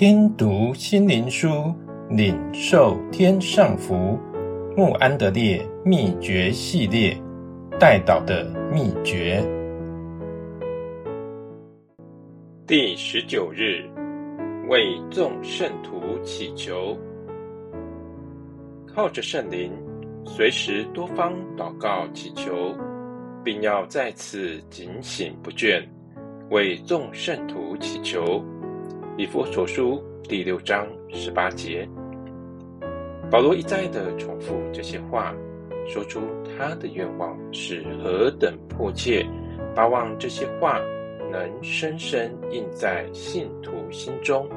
听读心灵书，领受天上福。穆安德烈秘诀系列，代祷的秘诀。第十九日，为众圣徒祈求，靠着圣灵，随时多方祷告祈求，并要在此警醒不倦，为众圣徒祈求。以弗所书第六章十八节，保罗一再的重复这些话，说出他的愿望是何等迫切，巴望这些话能深深印在信徒心中。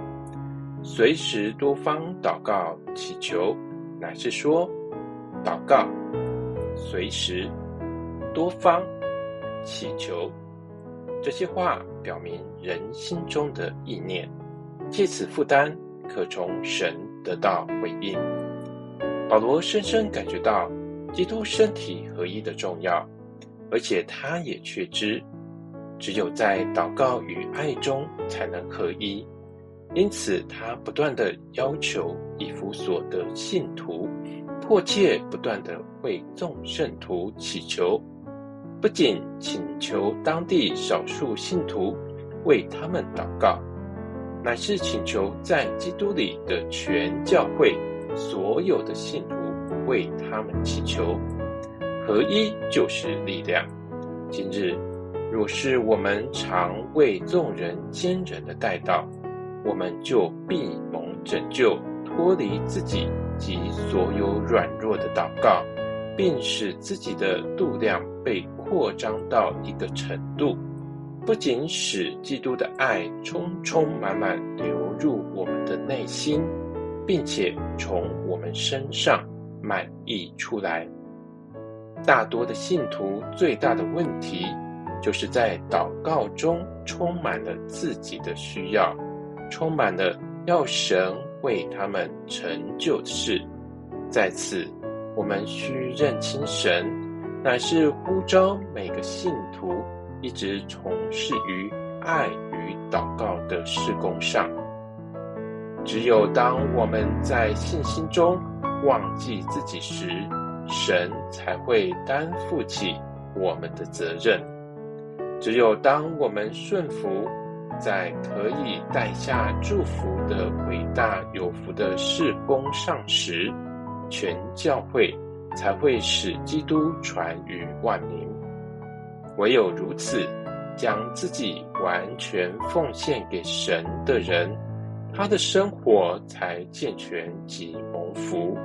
随时多方祷告祈求，乃是说祷告，随时多方祈求，这些话表明人心中的意念。借此负担，可从神得到回应。保罗深深感觉到基督身体合一的重要，而且他也确知，只有在祷告与爱中才能合一。因此，他不断地要求以弗所的信徒，迫切不断地为众圣徒祈求，不仅请求当地少数信徒为他们祷告。乃是请求在基督里的全教会所有的信徒为他们祈求，合一就是力量。今日若是我们常为众人坚忍的带道，我们就必蒙拯救，脱离自己及所有软弱的祷告，并使自己的度量被扩张到一个程度。不仅使基督的爱充充满满流入我们的内心，并且从我们身上满溢出来。大多的信徒最大的问题，就是在祷告中充满了自己的需要，充满了要神为他们成就的事。在此，我们需认清神，乃是呼召每个信徒。一直从事于爱与祷告的事工上。只有当我们在信心中忘记自己时，神才会担负起我们的责任。只有当我们顺服在可以带下祝福的伟大有福的事工上时，全教会才会使基督传于万民。唯有如此，将自己完全奉献给神的人，他的生活才健全及蒙福。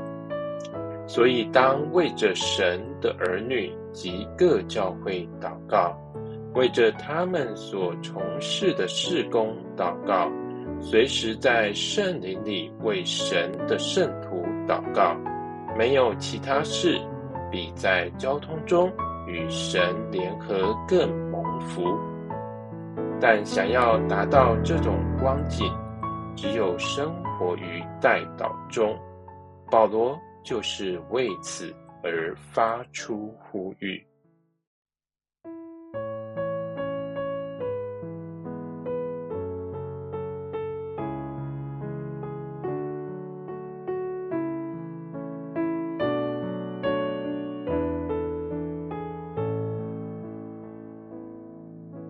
所以，当为着神的儿女及各教会祷告，为着他们所从事的事工祷告，随时在圣灵里为神的圣徒祷告，没有其他事比在交通中。与神联合更蒙福，但想要达到这种光景，只有生活于代祷中。保罗就是为此而发出呼吁。